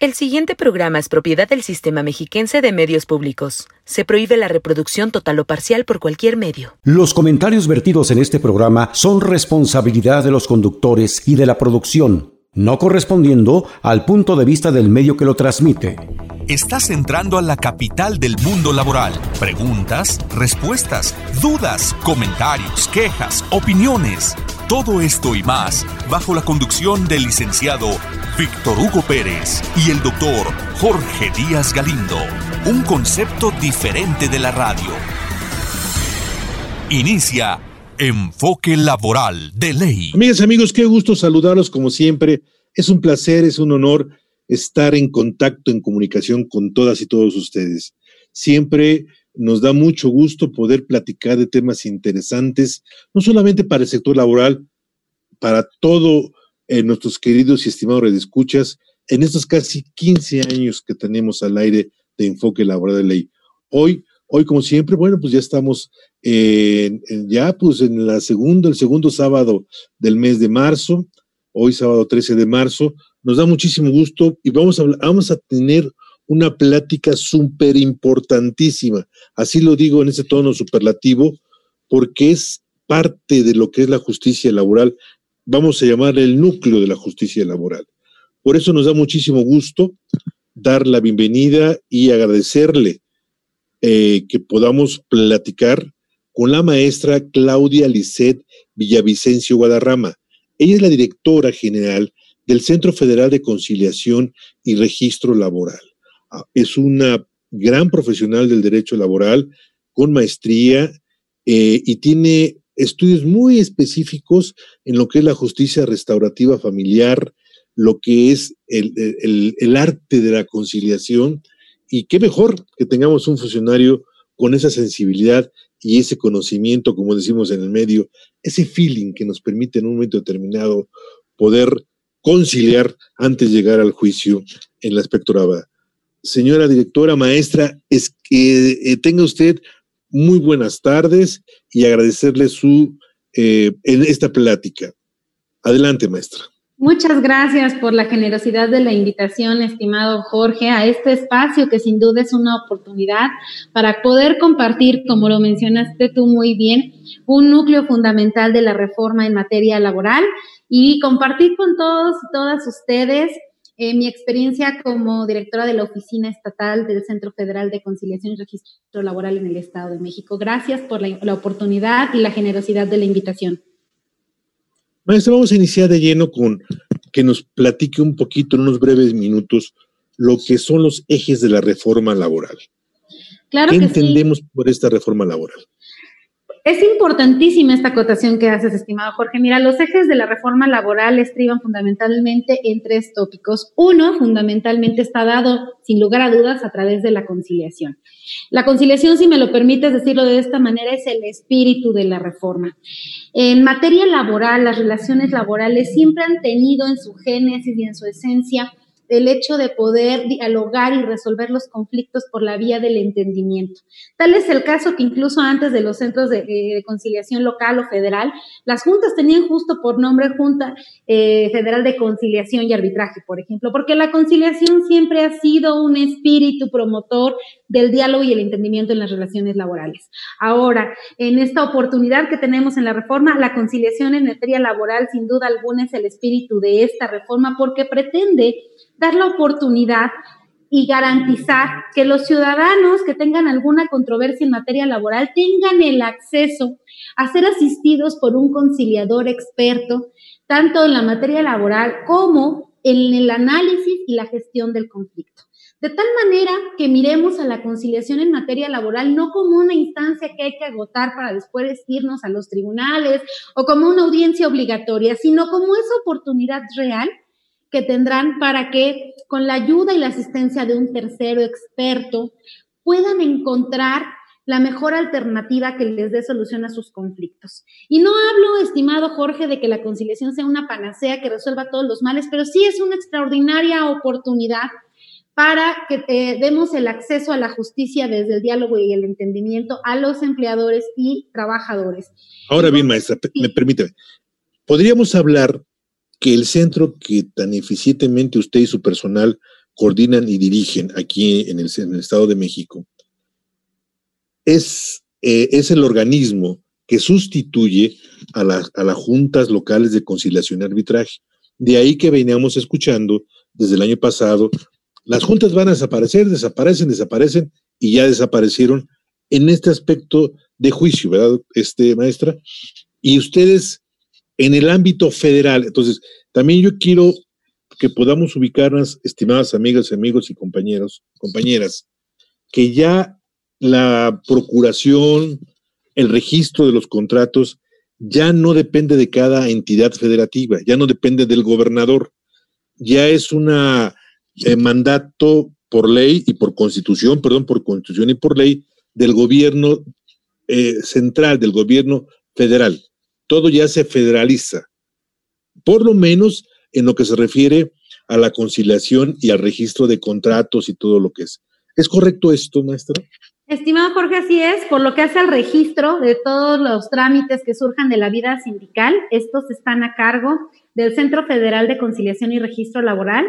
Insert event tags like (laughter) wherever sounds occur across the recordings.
El siguiente programa es propiedad del Sistema Mexiquense de Medios Públicos. Se prohíbe la reproducción total o parcial por cualquier medio. Los comentarios vertidos en este programa son responsabilidad de los conductores y de la producción, no correspondiendo al punto de vista del medio que lo transmite. Estás entrando a la capital del mundo laboral. Preguntas, respuestas, dudas, comentarios, quejas, opiniones. Todo esto y más bajo la conducción del licenciado Víctor Hugo Pérez y el doctor Jorge Díaz Galindo. Un concepto diferente de la radio. Inicia Enfoque Laboral de Ley. Amigas y amigos, qué gusto saludarlos como siempre. Es un placer, es un honor estar en contacto, en comunicación con todas y todos ustedes. Siempre nos da mucho gusto poder platicar de temas interesantes, no solamente para el sector laboral, para todos eh, nuestros queridos y estimados redescuchas, en estos casi 15 años que tenemos al aire de Enfoque Laboral de Ley. Hoy, hoy como siempre, bueno, pues ya estamos en, ya pues en la segunda, el segundo sábado del mes de marzo, hoy sábado 13 de marzo, nos da muchísimo gusto y vamos a, vamos a tener una plática súper importantísima. Así lo digo en ese tono superlativo, porque es parte de lo que es la justicia laboral. Vamos a llamar el núcleo de la justicia laboral. Por eso nos da muchísimo gusto dar la bienvenida y agradecerle eh, que podamos platicar con la maestra Claudia Lisset Villavicencio Guadarrama. Ella es la directora general del Centro Federal de Conciliación y Registro Laboral. Es una gran profesional del derecho laboral con maestría eh, y tiene estudios muy específicos en lo que es la justicia restaurativa familiar, lo que es el, arte de la conciliación y qué mejor que tengamos un funcionario con esa sensibilidad y ese conocimiento, como decimos en el medio, ese feeling que nos permite en un momento determinado poder conciliar antes de llegar al juicio en la espectorada señora directora, maestra, es que eh, tenga usted muy buenas tardes y agradecerle su eh, en esta plática. Adelante, maestra. Muchas gracias por la generosidad de la invitación, estimado Jorge, a este espacio que sin duda es una oportunidad para poder compartir, como lo mencionaste tú muy bien, un núcleo fundamental de la reforma en materia laboral y compartir con todos y todas ustedes eh, mi experiencia como directora de la Oficina Estatal del Centro Federal de Conciliación y Registro Laboral en el Estado de México. Gracias por la, oportunidad y la generosidad de la invitación. Maestra, vamos a iniciar de lleno con que nos platique un poquito en unos breves minutos lo que son los ejes de la reforma laboral. Claro ¿Qué entendemos por esta reforma laboral? Es importantísima esta acotación que haces, estimado Jorge. Mira, los ejes de la reforma laboral estriban fundamentalmente en tres tópicos. Uno, fundamentalmente, está dado, sin lugar a dudas, a través de la conciliación. La conciliación, si me lo permites decirlo de esta manera, es el espíritu de la reforma. En materia laboral, las relaciones laborales siempre han tenido en su génesis y en su esencia el hecho de poder dialogar y resolver los conflictos por la vía del entendimiento. Tal es el caso que incluso antes de los centros de, eh, conciliación local o federal, las juntas tenían justo por nombre Junta eh, Federal de Conciliación y Arbitraje, por ejemplo, porque la conciliación siempre ha sido un espíritu promotor del diálogo y el entendimiento en las relaciones laborales. Ahora, en esta oportunidad que tenemos en la reforma, la conciliación en materia laboral sin duda alguna es el espíritu de esta reforma porque pretende dar la oportunidad y garantizar que los ciudadanos que tengan alguna controversia en materia laboral tengan el acceso a ser asistidos por un conciliador experto, tanto en la materia laboral como en el análisis y la gestión del conflicto. De tal manera que miremos a la conciliación en materia laboral no como una instancia que hay que agotar para después irnos a los tribunales o como una audiencia obligatoria, sino como esa oportunidad real que tendrán para que con la ayuda y la asistencia de un tercero experto puedan encontrar la mejor alternativa que les dé solución a sus conflictos. Y no hablo, estimado Jorge, de que la conciliación sea una panacea que resuelva todos los males, pero sí es una extraordinaria oportunidad para que eh, demos el acceso a la justicia desde el diálogo y el entendimiento a los empleadores y trabajadores. Ahora bien, maestra, me permite, podríamos hablar que el centro que tan eficientemente usted y su personal coordinan y dirigen aquí en el, Estado de México, es, eh, es el organismo que sustituye a, a las juntas locales de conciliación y arbitraje. De ahí que veníamos escuchando desde el año pasado, las juntas van a desaparecer, desaparecen, desaparecen y ya desaparecieron en este aspecto de juicio, ¿verdad, este, maestra? Y ustedes en el ámbito federal, entonces, también yo quiero que podamos ubicarnos, estimadas amigas, amigos y compañeros, compañeras, que ya la procuración, el registro de los contratos ya no depende de cada entidad federativa, ya no depende del gobernador, ya es un eh, mandato por ley y por constitución, perdón, por constitución y por ley del gobierno eh, central, del gobierno federal. Todo ya se federaliza, por lo menos en lo que se refiere a la conciliación y al registro de contratos y todo lo que es. ¿Es correcto esto, maestro? Estimado Jorge, así es. Por lo que hace al registro de todos los trámites que surjan de la vida sindical, estos están a cargo del Centro Federal de Conciliación y Registro Laboral,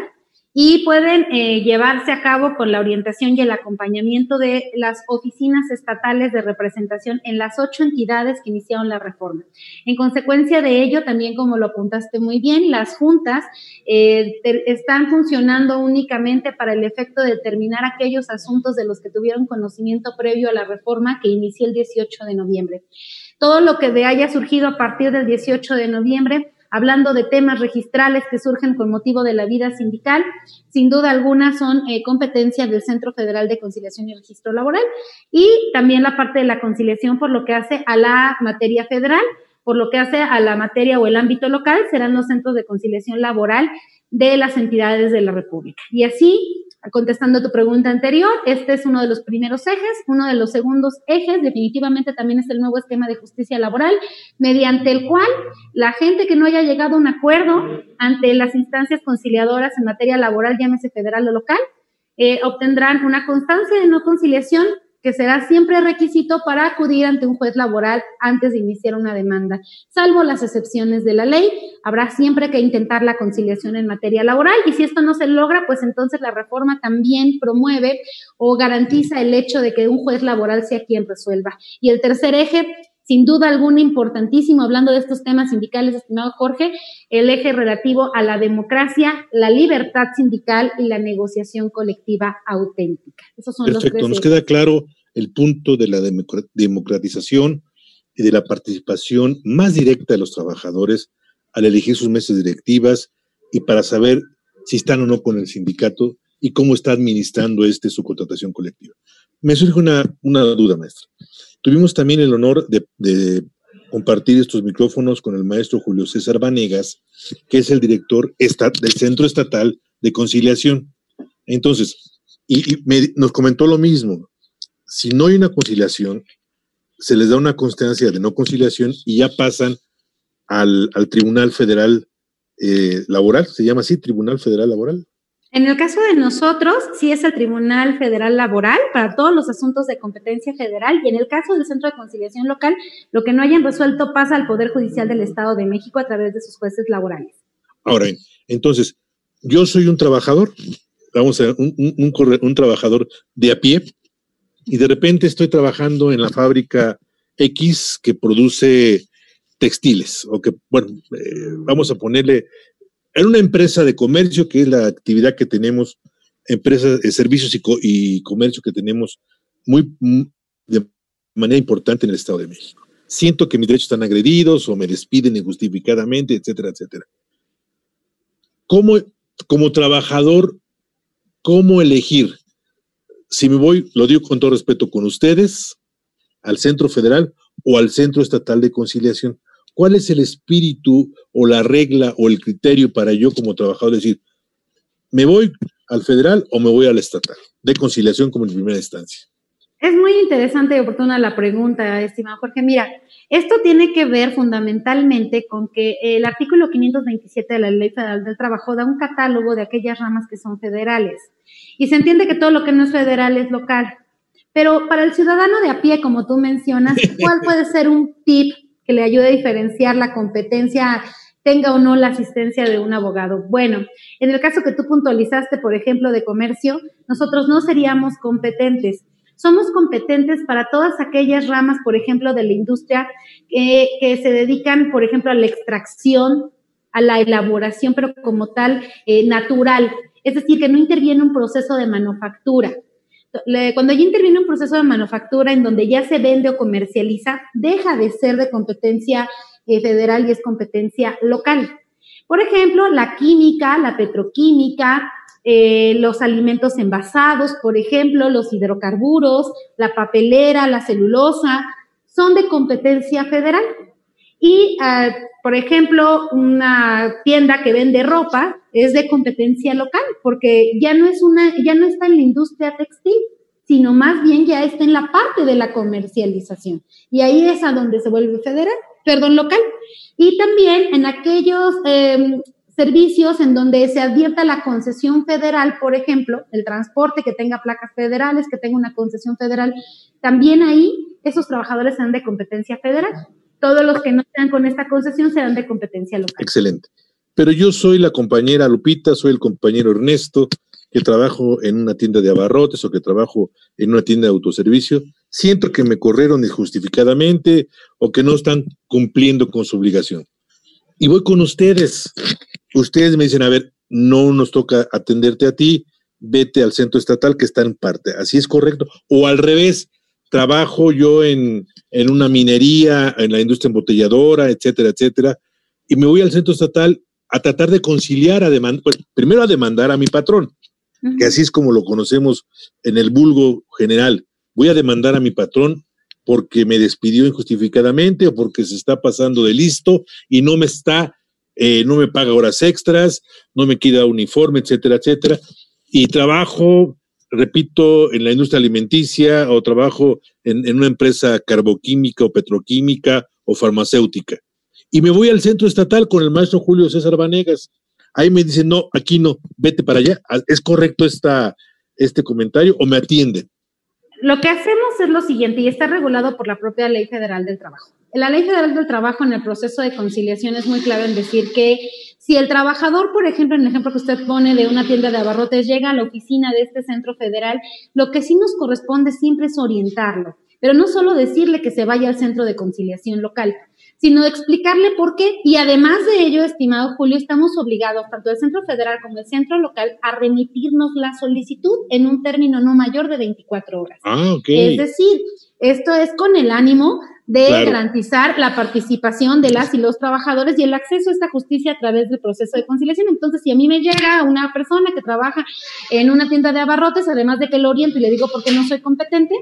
y pueden eh, llevarse a cabo con la orientación y el acompañamiento de las oficinas estatales de representación en las ocho entidades que iniciaron la reforma. En consecuencia de ello, también como lo apuntaste muy bien, las juntas eh, están funcionando únicamente para el efecto de determinar aquellos asuntos de los que tuvieron conocimiento previo a la reforma que inició el 18 de noviembre. Todo lo que haya surgido a partir del 18 de noviembre hablando de temas registrales que surgen con motivo de la vida sindical, sin duda alguna son eh, competencia del Centro Federal de Conciliación y Registro Laboral y también la parte de la conciliación por lo que hace a la materia federal, por lo que hace a la materia o el ámbito local, serán los centros de conciliación laboral de las entidades de la República. Y así contestando tu pregunta anterior, este es uno de los primeros ejes. Uno de los segundos ejes definitivamente también es el nuevo esquema de justicia laboral, mediante el cual la gente que no haya llegado a un acuerdo ante las instancias conciliadoras en materia laboral, llámese federal o local, eh, obtendrán una constancia de no conciliación que será siempre requisito para acudir ante un juez laboral antes de iniciar una demanda. Salvo las excepciones de la ley, habrá siempre que intentar la conciliación en materia laboral y si esto no se logra, pues entonces la reforma también promueve o garantiza el hecho de que un juez laboral sea quien resuelva. Y el tercer eje sin duda alguna importantísimo, hablando de estos temas sindicales, estimado Jorge, el eje relativo a la democracia, la libertad sindical y la negociación colectiva auténtica. Esos son Perfecto, nos queda claro el punto de la democratización y de la participación más directa de los trabajadores al elegir sus mesas directivas y para saber si están o no con el sindicato y cómo está administrando este su contratación colectiva. Me surge una, una duda, maestra. Tuvimos también el honor de, compartir estos micrófonos con el maestro Julio César Vanegas, que es el director del Centro Estatal de Conciliación. Entonces, y, nos comentó lo mismo, si no hay una conciliación, se les da una constancia de no conciliación y ya pasan al, Tribunal Federal eh, Laboral, se llama así, Tribunal Federal Laboral. En el caso de nosotros, sí es el Tribunal Federal Laboral para todos los asuntos de competencia federal y en el caso del Centro de Conciliación Local, lo que no hayan resuelto pasa al Poder Judicial del Estado de México a través de sus jueces laborales. Ahora, entonces, yo soy un trabajador, vamos a ver, un, un, trabajador de a pie y de repente estoy trabajando en la fábrica X que produce textiles, o que, bueno, eh, vamos a ponerle en una empresa de comercio, que es la actividad que tenemos, empresas, de servicios y, comercio que tenemos muy, de manera importante en el Estado de México. Siento que mis derechos están agredidos o me despiden injustificadamente, etcétera, etcétera. ¿Cómo, como trabajador, cómo elegir? Si me voy, lo digo con todo respeto, con ustedes, al Centro Federal o al Centro Estatal de Conciliación. ¿Cuál es el espíritu o la regla o el criterio para yo como trabajador decir, me voy al federal o me voy al estatal, de conciliación como en primera instancia? Es muy interesante y oportuna la pregunta, estimado Jorge. Mira, esto tiene que ver fundamentalmente con que el artículo 527 de la Ley Federal del Trabajo da un catálogo de aquellas ramas que son federales. Y se entiende que todo lo que no es federal es local. Pero para el ciudadano de a pie, como tú mencionas, (laughs) ¿cuál puede ser un tip que le ayude a diferenciar la competencia tenga o no la asistencia de un abogado. Bueno, en el caso que tú puntualizaste, por ejemplo, de comercio, nosotros no seríamos competentes. Somos competentes para todas aquellas ramas, por ejemplo, de la industria que se dedican, por ejemplo, a la extracción, a la elaboración, pero como tal, eh, natural. Es decir, que no interviene un proceso de manufactura. Cuando ya interviene un proceso de manufactura en donde ya se vende o comercializa, deja de ser de competencia eh, federal y es competencia local. Por ejemplo, la química, la petroquímica, eh, los alimentos envasados, por ejemplo, los hidrocarburos, la papelera, la celulosa, son de competencia federal. Y, ah, por ejemplo, una tienda que vende ropa es de competencia local, porque ya no es una, ya no está en la industria textil, sino más bien ya está en la parte de la comercialización. Y ahí es a donde se vuelve federal, perdón, local. Y también en aquellos em, servicios en donde se advierta la concesión federal, por ejemplo, el transporte que tenga placas federales, que tenga una concesión federal, también ahí esos trabajadores serán de competencia federal. Todos los que no estén con esta concesión serán de competencia local. Excelente. Pero yo soy la compañera Lupita, soy el compañero Ernesto, que trabajo en una tienda de abarrotes o que trabajo en una tienda de autoservicio. Siento que me corrieron injustificadamente o que no están cumpliendo con su obligación. Y voy con ustedes. Ustedes me dicen, a ver, no nos toca atenderte a ti, vete al centro estatal que está en parte. Así es correcto. O al revés, trabajo yo en, una minería, en la industria embotelladora, etcétera, etcétera, y me voy al centro estatal a tratar de conciliar, a demandar, pues, primero a demandar a mi patrón, que así es como lo conocemos en el vulgo general. Voy a demandar a mi patrón porque me despidió injustificadamente o porque se está pasando de listo y no me está, eh, no me paga horas extras, no me queda uniforme, etcétera, etcétera. Y trabajo repito, en la industria alimenticia o trabajo en, una empresa carboquímica o petroquímica o farmacéutica. Y me voy al centro estatal con el maestro Julio César Vanegas. Ahí me dicen, no, aquí no, vete para allá. ¿Es correcto esta, este comentario o me atienden? Lo que hacemos es lo siguiente y está regulado por la propia Ley Federal del Trabajo. La Ley Federal del Trabajo en el proceso de conciliación es muy clave en decir que si el trabajador, por ejemplo, en el ejemplo que usted pone de una tienda de abarrotes, llega a la oficina de este centro federal, lo que sí nos corresponde siempre es orientarlo, pero no solo decirle que se vaya al centro de conciliación local, sino explicarle por qué. Y además de ello, estimado Julio, estamos obligados, tanto el centro federal como el centro local, a remitirnos la solicitud en un término no mayor de 24 horas. Ah, ok. Es decir, esto es con el ánimo de garantizar la participación de las y los trabajadores y el acceso a esta justicia a través del proceso de conciliación. Entonces, si a mí me llega una persona que trabaja en una tienda de abarrotes, además de que lo oriento y le digo por qué no soy competente,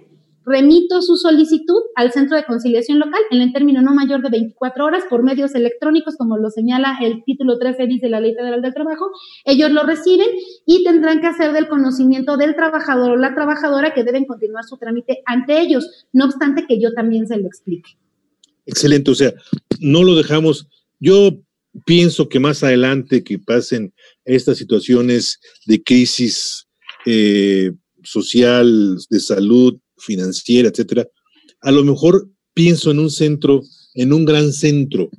remito su solicitud al centro de conciliación local en el término no mayor de 24 horas por medios electrónicos, como lo señala el título 13 dice la Ley Federal del Trabajo. Ellos lo reciben y tendrán que hacer del conocimiento del trabajador o la trabajadora que deben continuar su trámite ante ellos, no obstante que yo también se lo explique. Excelente, o sea, no lo dejamos. Yo pienso que más adelante que pasen estas situaciones de crisis eh, social, de salud, financiera, etcétera, a lo mejor pienso en un centro, en un gran centro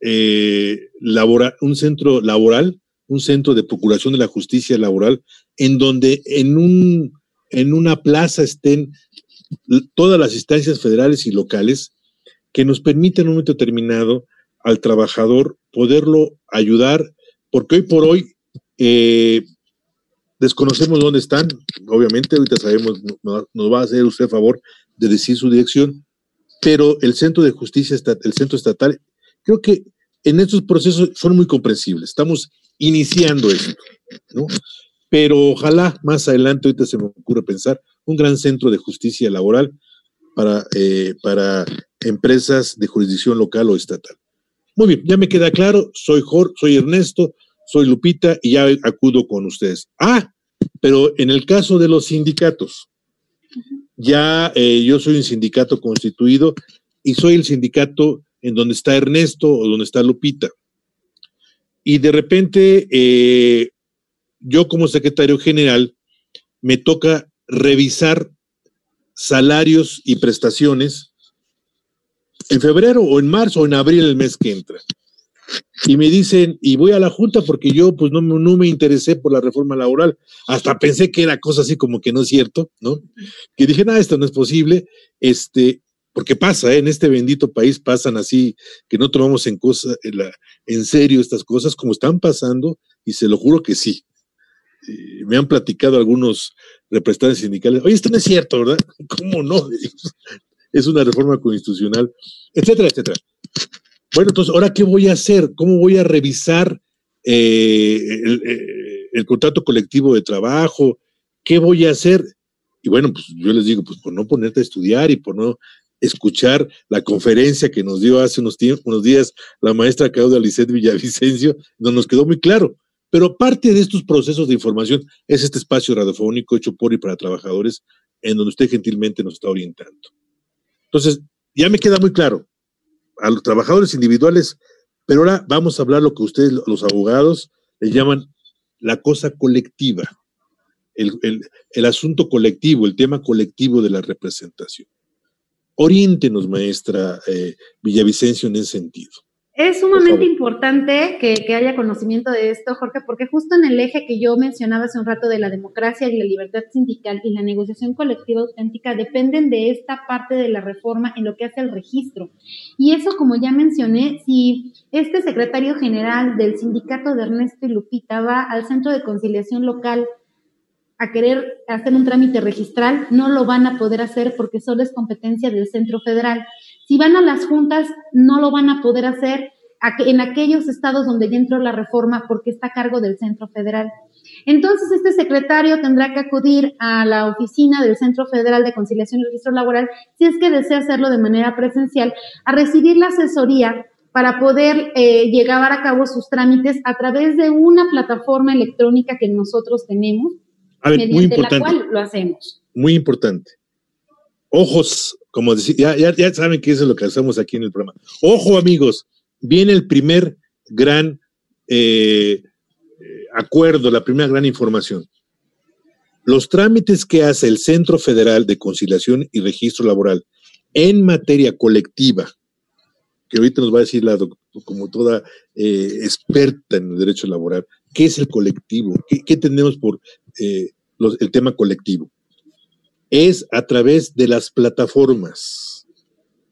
eh, laboral, un centro laboral, un centro de procuración de la justicia laboral, en donde en, un, en una plaza estén todas las instancias federales y locales que nos permitan en un momento determinado al trabajador poderlo ayudar, porque hoy por hoy eh, Desconocemos dónde están, obviamente, ahorita sabemos, nos va a hacer usted favor de decir su dirección, pero el Centro de Justicia, el Centro Estatal, creo que en estos procesos son muy comprensibles. Estamos iniciando esto, ¿no? Pero ojalá más adelante, ahorita se me ocurre pensar, un gran centro de justicia laboral para, eh, para empresas de jurisdicción local o estatal. Muy bien, ya me queda claro, soy Jorge, soy Ernesto, soy Lupita y ya acudo con ustedes. Ah, pero en el caso de los sindicatos, ya eh, yo soy un sindicato constituido y soy el sindicato en donde está Ernesto o donde está Lupita. Y de repente, eh, yo como secretario general, me toca revisar salarios y prestaciones en febrero o en marzo o en abril el mes que entra. Y me dicen, y voy a la Junta porque yo pues no, no me interesé por la reforma laboral. Hasta pensé que era cosa así como que no es cierto, ¿no? Que dije, nada, esto no es posible, este, porque pasa, ¿eh? en este bendito país pasan así, que no tomamos en, cosa, en, la, en serio estas cosas como están pasando, y se lo juro que sí. Eh, me han platicado algunos representantes sindicales, oye, esto no es cierto, ¿verdad? ¿Cómo no? (laughs) es una reforma constitucional, etcétera, etcétera. Bueno, entonces, ¿ahora qué voy a hacer? ¿Cómo voy a revisar eh, eh, el, contrato colectivo de trabajo? ¿Qué voy a hacer? Y bueno, pues yo les digo, pues por no ponerte a estudiar y por no escuchar la conferencia que nos dio hace unos, días la maestra Claudia Lisset Villavicencio, no nos quedó muy claro. Pero parte de estos procesos de información es este espacio radiofónico hecho por y para trabajadores en donde usted gentilmente nos está orientando. Entonces, ya me queda muy claro, a los trabajadores individuales, pero ahora vamos a hablar lo que ustedes, los abogados, le llaman la cosa colectiva, el, asunto colectivo, el tema colectivo de la representación. Oriéntenos, maestra eh, Villavicencio, en ese sentido. Es sumamente importante que, haya conocimiento de esto, Jorge, porque justo en el eje que yo mencionaba hace un rato de la democracia y la libertad sindical y la negociación colectiva auténtica dependen de esta parte de la reforma en lo que hace el registro. Y eso, como ya mencioné, si este secretario general del sindicato de Ernesto y Lupita va al centro de conciliación local a querer hacer un trámite registral, no lo van a poder hacer porque solo es competencia del centro federal. Si van a las juntas, no lo van a poder hacer en aquellos estados donde ya entró la reforma porque está a cargo del centro federal. Entonces, este secretario tendrá que acudir a la oficina del Centro Federal de Conciliación y Registro Laboral, si es que desea hacerlo de manera presencial, a recibir la asesoría para poder eh, llevar a cabo sus trámites a través de una plataforma electrónica que nosotros tenemos, mediante la cual lo hacemos. Muy importante. Ojos, como decía, ya, saben que eso es lo que hacemos aquí en el programa. Ojo, amigos, viene el primer gran eh, acuerdo, la primera gran información. Los trámites que hace el Centro Federal de Conciliación y Registro Laboral en materia colectiva, que ahorita nos va a decir la como toda eh, experta en el derecho laboral, ¿qué es el colectivo? ¿Qué, tenemos por eh, el tema colectivo? Es a través de las plataformas.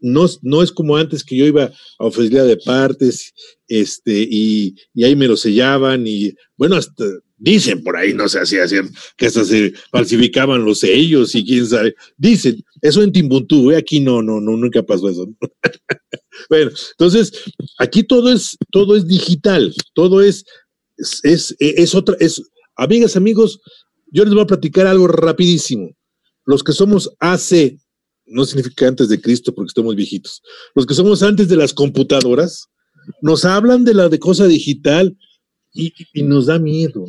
No, no, es como antes que yo iba a oficina de partes este, y, ahí me lo sellaban y bueno, hasta dicen por ahí, no sé si hacían, que hasta se falsificaban los sellos y quién sabe. Dicen, eso en Timbuktu, ¿eh? aquí no, no, no, nunca pasó eso. (laughs) bueno, entonces, aquí todo es, todo es digital, todo es, es, es, es otra, es, amigas, amigos, yo les voy a platicar algo rapidísimo. Los que somos AC, no significa antes de Cristo porque estamos viejitos, los que somos antes de las computadoras, nos hablan de la de cosa digital y, nos da miedo.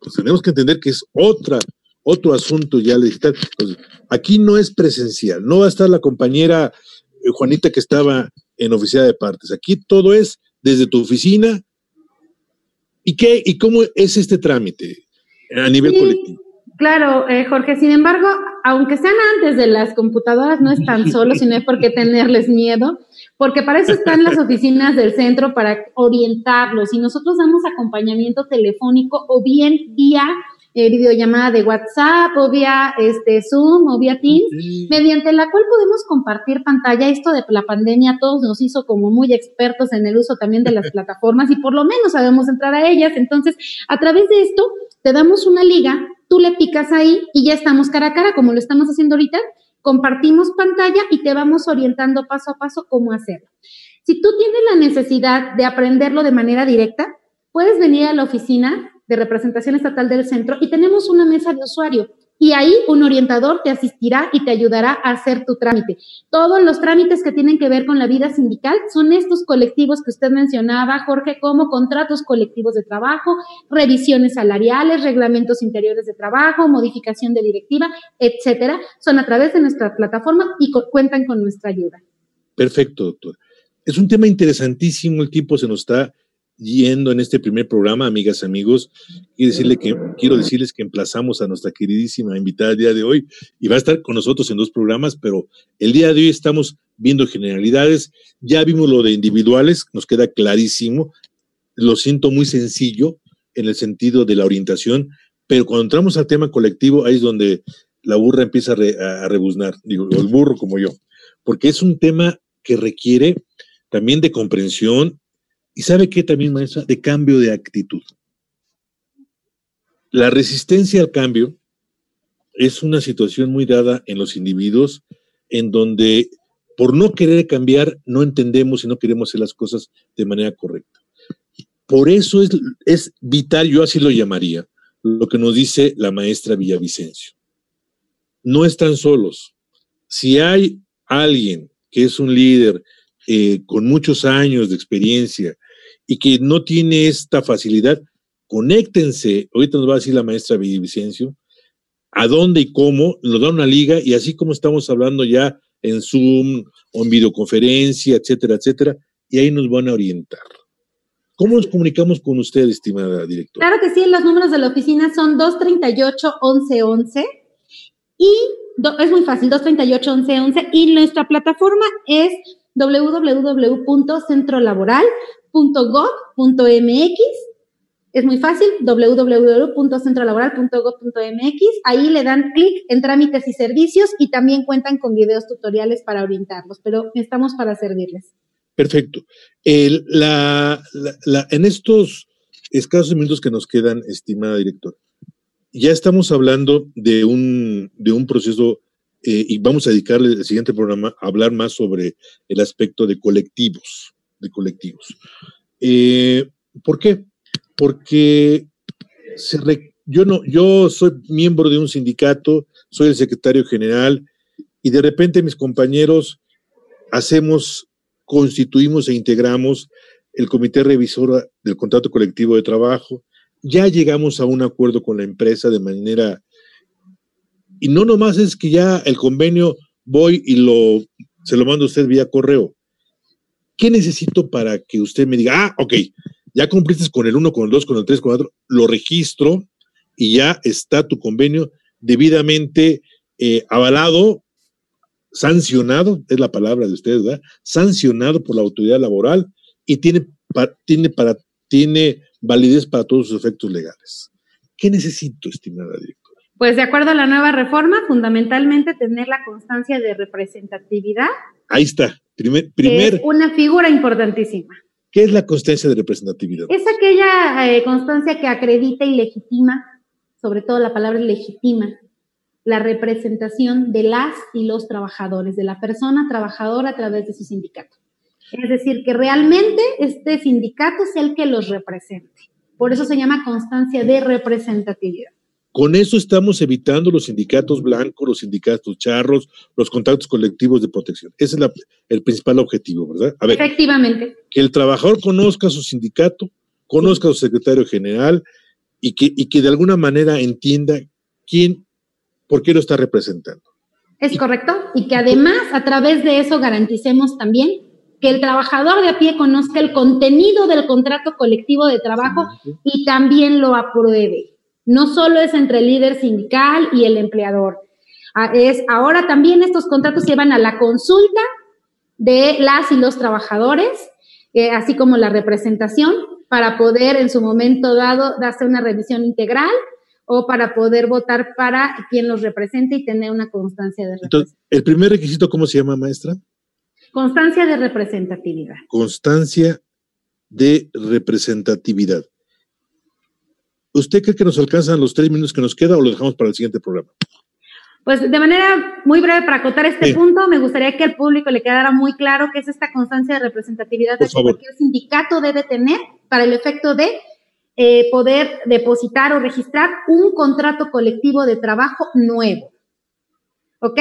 Pues tenemos que entender que es otra, otro asunto ya digital. aquí no es presencial, no va a estar la compañera eh, Juanita que estaba en oficina de partes. Aquí todo es desde tu oficina. ¿Y qué? ¿Y cómo es este trámite a nivel colectivo? Claro, eh, Jorge, sin embargo, aunque sean antes de las computadoras, no es tan (laughs) solo, sino hay por qué tenerles miedo, porque para eso están las (laughs) oficinas del centro, para orientarlos, y nosotros damos acompañamiento telefónico o bien vía eh, videollamada de WhatsApp o vía este, Zoom o vía Teams, mediante la cual podemos compartir pantalla. Esto de la pandemia todos nos hizo como muy expertos en el uso también de las (laughs) plataformas y por lo menos sabemos entrar a ellas. Entonces, a través de esto, te damos una liga tú le picas ahí y ya estamos cara a cara, como lo estamos haciendo ahorita, compartimos pantalla y te vamos orientando paso a paso cómo hacerlo. Si tú tienes la necesidad de aprenderlo de manera directa, puedes venir a la oficina de representación estatal del centro y tenemos una mesa de usuario y ahí un orientador te asistirá y te ayudará a hacer tu trámite. Todos los trámites que tienen que ver con la vida sindical son estos colectivos que usted mencionaba, Jorge, como contratos colectivos de trabajo, revisiones salariales, reglamentos interiores de trabajo, modificación de directiva, etcétera. Son a través de nuestra plataforma y cuentan con nuestra ayuda. Perfecto, doctor. Es un tema interesantísimo, el tiempo se nos está yendo en este primer programa, amigas, amigos, y decirle que, quiero decirles que emplazamos a nuestra queridísima invitada el día de hoy y va a estar con nosotros en dos programas, pero el día de hoy estamos viendo generalidades, ya vimos lo de individuales, nos queda clarísimo. Lo siento muy sencillo en el sentido de la orientación, pero cuando entramos al tema colectivo, ahí es donde la burra empieza a, rebuznar, digo, el burro como yo, porque es un tema que requiere también de comprensión y sabe qué también, maestra, de cambio de actitud. La resistencia al cambio es una situación muy dada en los individuos en donde por no querer cambiar no entendemos y no queremos hacer las cosas de manera correcta. Por eso es, es vital, yo así lo llamaría, lo que nos dice la maestra Villavicencio. No están solos. Si hay alguien que es un líder eh, con muchos años de experiencia y que no tiene esta facilidad, conéctense. Ahorita nos va a decir la maestra Villavicencio a dónde y cómo, nos da una liga y así como estamos hablando ya en Zoom o en videoconferencia, etcétera, etcétera, y ahí nos van a orientar. ¿Cómo nos comunicamos con usted, estimada directora? Claro que sí, los números de la oficina son 238-1111 y es muy fácil, 238-1111 y nuestra plataforma es www.centrolaboral.gov.mx. Es muy fácil, www.centrolaboral.gov.mx. Ahí le dan clic en trámites y servicios y también cuentan con videos tutoriales para orientarlos, pero estamos para servirles. Perfecto. En estos escasos minutos que nos quedan, estimada directora, ya estamos hablando de un, de un proceso eh, y vamos a dedicarle el siguiente programa a hablar más sobre el aspecto de colectivos, de colectivos. Eh, ¿Por qué? Porque se yo, no, yo soy miembro de un sindicato, soy el secretario general y de repente mis compañeros hacemos constituimos e integramos el comité revisor del contrato colectivo de trabajo, ya llegamos a un acuerdo con la empresa de manera, y no nomás es que ya el convenio voy y lo, se lo mando a usted vía correo. ¿Qué necesito para que usted me diga, ah, ok, ya cumpliste con el 1, con el 2, con el 3, con el 4, lo registro y ya está tu convenio debidamente eh, avalado sancionado, es la palabra de ustedes, ¿verdad? Sancionado por la autoridad laboral y tiene, tiene, para, tiene validez para todos sus efectos legales. ¿Qué necesito, estimada directora? Pues de acuerdo a la nueva reforma, fundamentalmente tener la constancia de representatividad. Ahí está. Primer, primer, una figura importantísima. ¿Qué es la constancia de representatividad? Es aquella eh, constancia que acredita y legitima, sobre todo la palabra legitima, la representación de las y los trabajadores, de la persona trabajadora a través de su sindicato. Es decir, que realmente este sindicato es el que los represente. Por eso se llama constancia de representatividad. Con eso estamos evitando los sindicatos blancos, los sindicatos charros, los contactos colectivos de protección. Ese es el principal objetivo, ¿verdad? Efectivamente. Que el trabajador conozca a su sindicato, conozca a su secretario general y que, y que de alguna manera entienda quién ¿por qué lo está representando? Es correcto. Y que además a través de eso garanticemos también que el trabajador de a pie conozca el contenido del contrato colectivo de trabajo y también lo apruebe. No solo es entre el líder sindical y el empleador. Ah, es ahora también estos contratos llevan a la consulta de las y los trabajadores, eh, así como la representación, para poder en su momento dado darse una revisión integral o para poder votar para quien los represente y tener una constancia de representatividad. Entonces, ¿el primer requisito cómo se llama, maestra? Constancia de representatividad. Constancia de representatividad. ¿Usted cree que nos alcanzan los tres minutos que nos queda o lo dejamos para el siguiente programa? Pues de manera muy breve para acotar este punto, me gustaría que al público le quedara muy claro qué es esta constancia de representatividad que cualquier sindicato debe tener para el efecto de eh, poder depositar o registrar un contrato colectivo de trabajo nuevo. ¿Ok?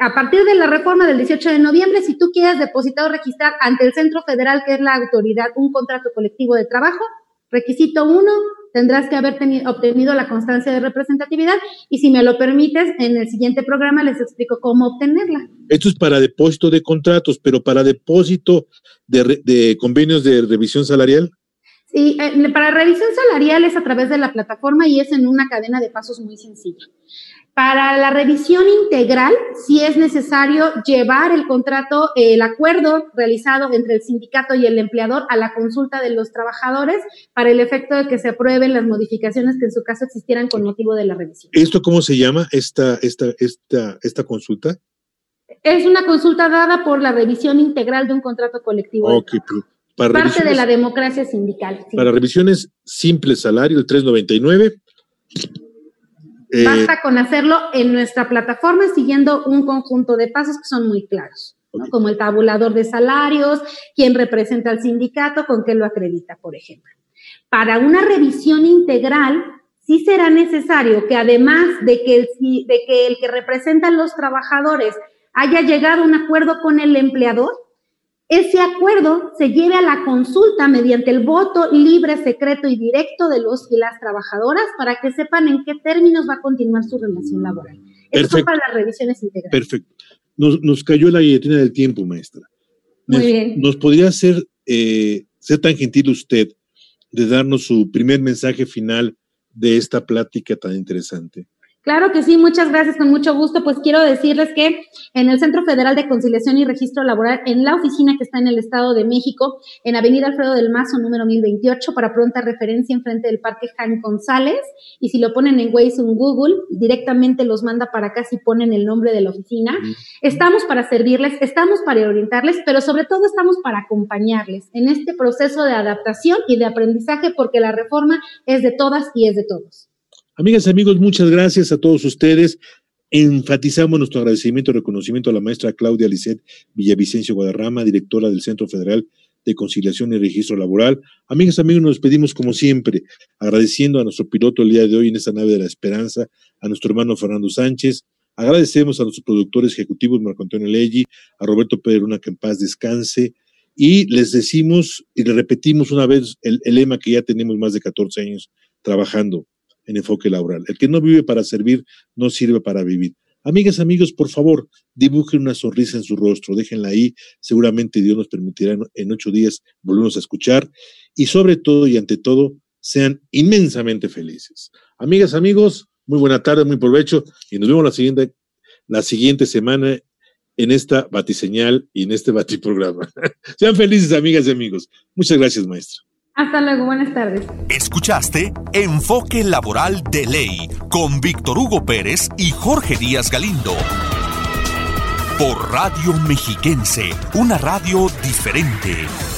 A partir de la reforma del 18 de noviembre, si tú quieres depositar o registrar ante el Centro Federal, que es la autoridad, un contrato colectivo de trabajo, requisito uno, tendrás que haber obtenido la constancia de representatividad y si me lo permites, en el siguiente programa les explico cómo obtenerla. Esto es para depósito de contratos, pero para depósito de convenios de revisión salarial. Sí, eh, para revisión salarial es a través de la plataforma y es en una cadena de pasos muy sencilla. Para la revisión integral, sí es necesario llevar el contrato, el acuerdo realizado entre el sindicato y el empleador a la consulta de los trabajadores para el efecto de que se aprueben las modificaciones que en su caso existieran con motivo de la revisión. ¿Esto cómo se llama, esta, esta, esta, esta consulta? Es una consulta dada por la revisión integral de un contrato colectivo. Ok, para Parte de la democracia sindical. Para revisiones simple salario, el 399 eh, Basta con hacerlo en nuestra plataforma siguiendo un conjunto de pasos que son muy claros, como el tabulador de salarios, quién representa al sindicato, con qué lo acredita, por ejemplo. Para una revisión integral, sí será necesario que además de que el, de que, el que representa a los trabajadores haya llegado a un acuerdo con el empleador, ese acuerdo se lleve a la consulta mediante el voto libre, secreto y directo de los y las trabajadoras para que sepan en qué términos va a continuar su relación laboral. Eso para las revisiones integrales. Perfecto. Nos, cayó la guillotina del tiempo, maestra. Muy bien. ¿Nos podría hacer, eh, ser tan gentil usted de darnos su primer mensaje final de esta plática tan interesante? Claro que sí, muchas gracias, con mucho gusto. Pues quiero decirles que en el Centro Federal de Conciliación y Registro Laboral, en la oficina que está en el Estado de México, en Avenida Alfredo del Mazo, número 1028, para pronta referencia enfrente del Parque Jaime González, y si lo ponen en Waze o en Google, directamente los manda para acá si ponen el nombre de la oficina. Estamos para servirles, estamos para orientarles, pero sobre todo estamos para acompañarles en este proceso de adaptación y de aprendizaje, porque la reforma es de todas y es de todos. Amigas y amigos, muchas gracias a todos ustedes. Enfatizamos nuestro agradecimiento y reconocimiento a la maestra Claudia Lisset Villavicencio Guadarrama, directora del Centro Federal de Conciliación y Registro Laboral. Amigas y amigos, nos despedimos como siempre, agradeciendo a nuestro piloto el día de hoy en esta nave de la esperanza, a nuestro hermano Fernando Sánchez. Agradecemos a nuestros productores ejecutivos, Marco Antonio Leggi, a Roberto Pedruna, que en paz descanse. Y les decimos y le repetimos una vez el, lema que ya tenemos más de 14 años trabajando en enfoque laboral. El que no vive para servir no sirve para vivir. Amigas, amigos, por favor, dibujen una sonrisa en su rostro, déjenla ahí. Seguramente Dios nos permitirá en ocho días volvernos a escuchar y sobre todo y ante todo, sean inmensamente felices. Amigas, amigos, muy buena tarde, muy provecho y nos vemos la siguiente, la siguiente semana en esta batiseñal y en este batiprograma. (laughs) sean felices, amigas y amigos. Muchas gracias, maestra. Hasta luego, buenas tardes. Escuchaste Enfoque Laboral de Ley con Víctor Hugo Pérez y Jorge Díaz Galindo. Por Radio Mexiquense, una radio diferente.